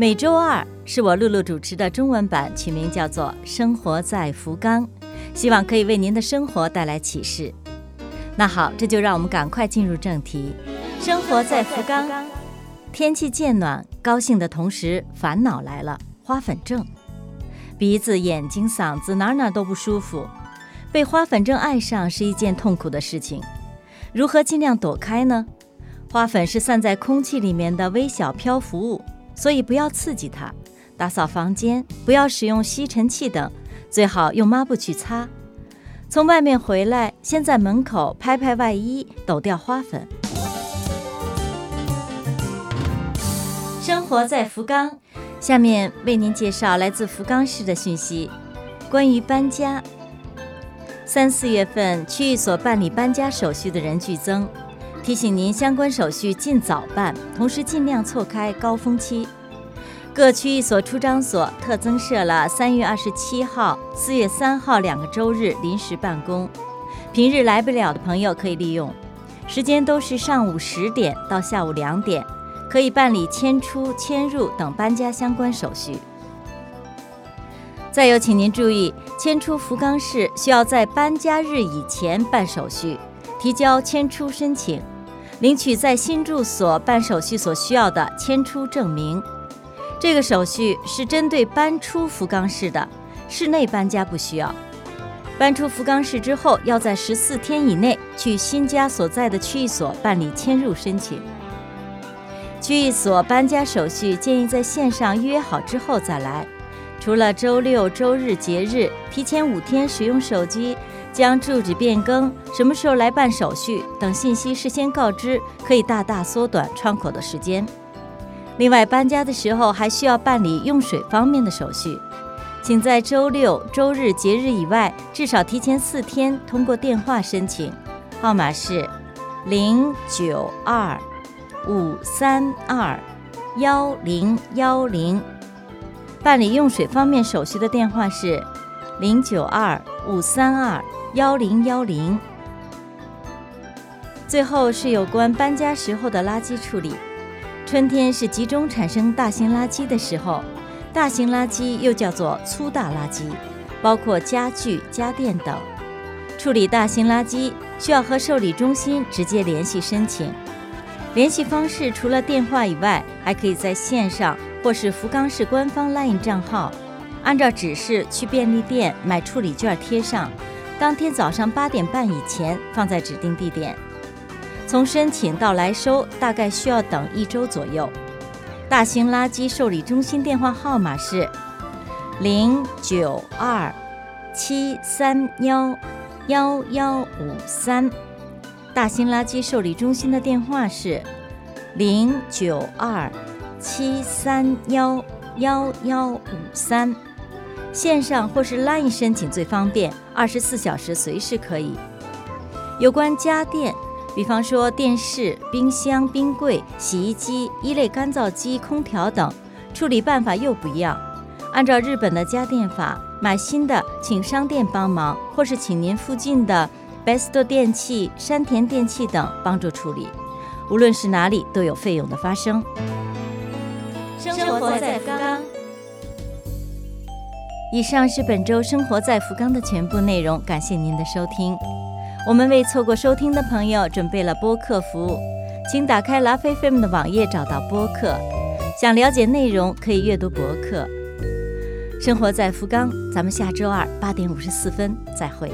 每周二是我露露主持的中文版，取名叫做《生活在福冈》，希望可以为您的生活带来启示。那好，这就让我们赶快进入正题。生活在福冈，天气渐暖，高兴的同时烦恼来了——花粉症。鼻子、眼睛、嗓子哪哪都不舒服，被花粉症爱上是一件痛苦的事情。如何尽量躲开呢？花粉是散在空气里面的微小漂浮物。所以不要刺激它，打扫房间，不要使用吸尘器等，最好用抹布去擦。从外面回来，先在门口拍拍外衣，抖掉花粉。生活在福冈，下面为您介绍来自福冈市的讯息，关于搬家。三四月份，区域所办理搬家手续的人剧增。提醒您，相关手续尽早办，同时尽量错开高峰期。各区域所出张所特增设了三月二十七号、四月三号两个周日临时办公，平日来不了的朋友可以利用。时间都是上午十点到下午两点，可以办理迁出、迁入等搬家相关手续。再有，请您注意，迁出福冈市需要在搬家日以前办手续。提交迁出申请，领取在新住所办手续所需要的迁出证明。这个手续是针对搬出福冈市的，市内搬家不需要。搬出福冈市之后，要在十四天以内去新家所在的区域所办理迁入申请。区域所搬家手续建议在线上预约好之后再来。除了周六、周日节日，提前五天使用手机。将住址变更、什么时候来办手续等信息事先告知，可以大大缩短窗口的时间。另外，搬家的时候还需要办理用水方面的手续，请在周六、周日节日以外，至少提前四天通过电话申请，号码是零九二五三二幺零幺零。办理用水方面手续的电话是零九二五三二。幺零幺零。最后是有关搬家时候的垃圾处理。春天是集中产生大型垃圾的时候，大型垃圾又叫做粗大垃圾，包括家具、家电等。处理大型垃圾需要和受理中心直接联系申请。联系方式除了电话以外，还可以在线上或是福冈市官方 LINE 账号，按照指示去便利店买处理券贴上。当天早上八点半以前放在指定地点，从申请到来收大概需要等一周左右。大型垃圾受理中心电话号码是零九二七三幺幺幺五三。大型垃圾受理中心的电话是零九二七三幺幺幺五三。线上或是 LINE 申请最方便，二十四小时随时可以。有关家电，比方说电视、冰箱、冰柜、洗衣机、一类干燥机、空调等，处理办法又不一样。按照日本的家电法，买新的请商店帮忙，或是请您附近的 Besto 电器、山田电器等帮助处理。无论是哪里，都有费用的发生。生活在福冈。以上是本周生活在福冈的全部内容，感谢您的收听。我们为错过收听的朋友准备了播客服务，请打开拉菲菲们的网页找到播客。想了解内容可以阅读博客。生活在福冈，咱们下周二八点五十四分再会。